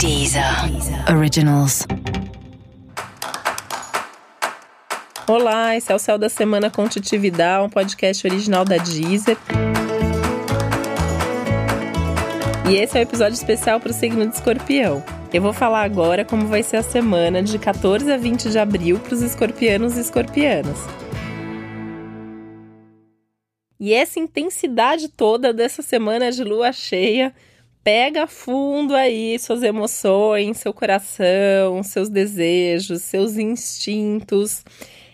Deezer Originals. Olá, esse é o Céu da Semana com Titividade, um podcast original da Deezer. E esse é o um episódio especial para o signo de escorpião. Eu vou falar agora como vai ser a semana de 14 a 20 de abril para os escorpianos e escorpianas. E essa intensidade toda dessa semana de lua cheia pega fundo aí suas emoções, seu coração, seus desejos, seus instintos.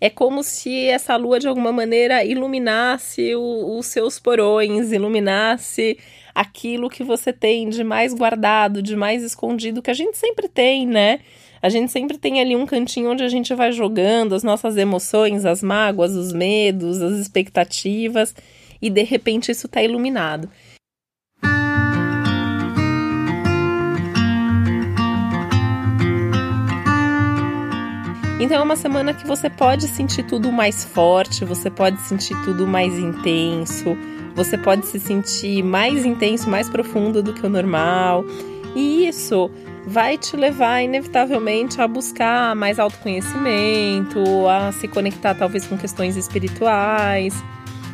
É como se essa lua de alguma maneira iluminasse o, os seus porões, iluminasse aquilo que você tem de mais guardado, de mais escondido, que a gente sempre tem, né? A gente sempre tem ali um cantinho onde a gente vai jogando as nossas emoções, as mágoas, os medos, as expectativas, e de repente isso está iluminado. Então é uma semana que você pode sentir tudo mais forte, você pode sentir tudo mais intenso, você pode se sentir mais intenso, mais profundo do que o normal. E isso vai te levar inevitavelmente a buscar mais autoconhecimento, a se conectar talvez com questões espirituais.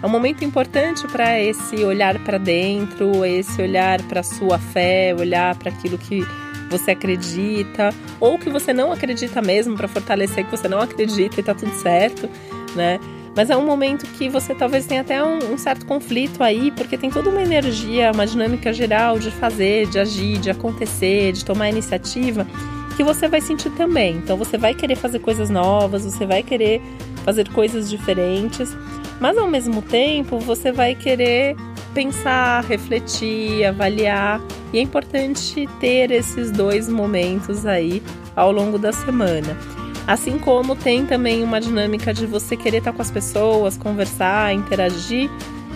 É um momento importante para esse olhar para dentro, esse olhar para sua fé, olhar para aquilo que você acredita, ou que você não acredita mesmo, para fortalecer que você não acredita e tá tudo certo, né? Mas é um momento que você talvez tenha até um, um, certo conflito aí, porque tem toda uma energia, uma dinâmica geral de fazer, de agir, de acontecer, de tomar iniciativa, que você vai sentir também. Então você vai querer fazer coisas novas, você vai querer fazer coisas diferentes, mas ao mesmo tempo você vai querer pensar, refletir, avaliar. E é importante ter esses dois momentos aí ao longo da semana. Assim como tem também uma dinâmica de você querer estar com as pessoas, conversar, interagir,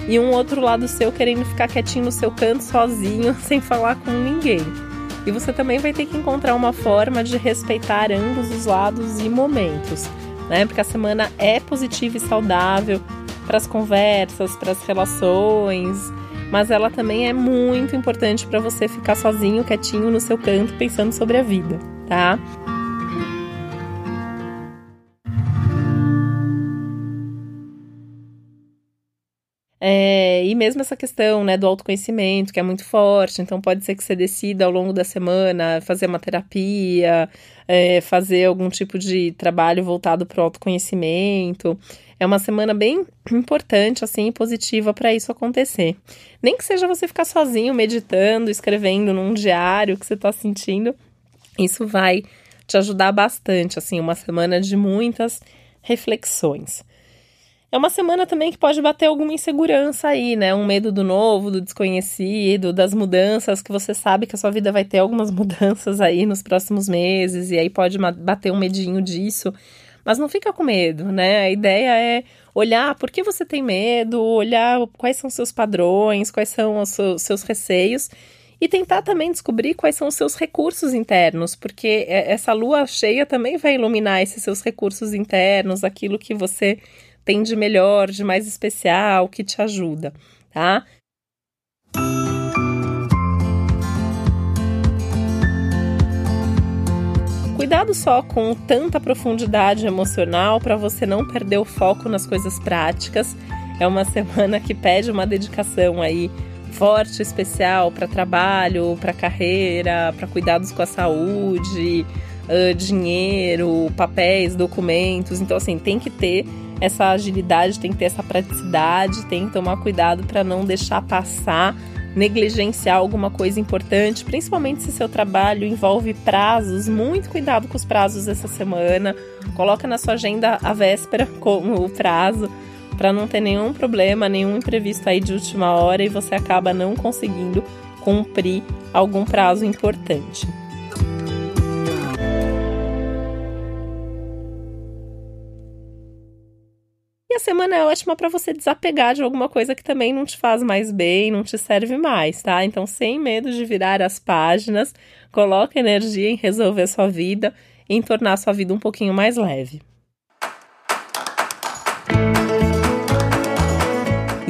e um outro lado seu querendo ficar quietinho no seu canto sozinho, sem falar com ninguém. E você também vai ter que encontrar uma forma de respeitar ambos os lados e momentos, né? Porque a semana é positiva e saudável, para as conversas, para as relações, mas ela também é muito importante para você ficar sozinho, quietinho no seu canto, pensando sobre a vida, tá? É, e mesmo essa questão né, do autoconhecimento, que é muito forte, então pode ser que você decida ao longo da semana fazer uma terapia, é, fazer algum tipo de trabalho voltado para o autoconhecimento. É uma semana bem importante, assim, e positiva para isso acontecer. Nem que seja você ficar sozinho, meditando, escrevendo num diário que você está sentindo, isso vai te ajudar bastante, assim, uma semana de muitas reflexões. É uma semana também que pode bater alguma insegurança aí, né? Um medo do novo, do desconhecido, das mudanças, que você sabe que a sua vida vai ter algumas mudanças aí nos próximos meses, e aí pode bater um medinho disso. Mas não fica com medo, né? A ideia é olhar por que você tem medo, olhar quais são seus padrões, quais são os seus receios e tentar também descobrir quais são os seus recursos internos, porque essa lua cheia também vai iluminar esses seus recursos internos, aquilo que você tem de melhor, de mais especial, que te ajuda, tá? Cuidado só com tanta profundidade emocional para você não perder o foco nas coisas práticas. É uma semana que pede uma dedicação aí forte, especial para trabalho, para carreira, para cuidados com a saúde, uh, dinheiro, papéis, documentos. Então, assim, tem que ter essa agilidade, tem que ter essa praticidade, tem que tomar cuidado para não deixar passar negligenciar alguma coisa importante, principalmente se seu trabalho envolve prazos, muito cuidado com os prazos essa semana. Coloca na sua agenda a véspera como o prazo para não ter nenhum problema, nenhum imprevisto aí de última hora e você acaba não conseguindo cumprir algum prazo importante. Semana é ótima para você desapegar de alguma coisa que também não te faz mais bem, não te serve mais, tá? Então, sem medo de virar as páginas, coloca energia em resolver sua vida, em tornar sua vida um pouquinho mais leve.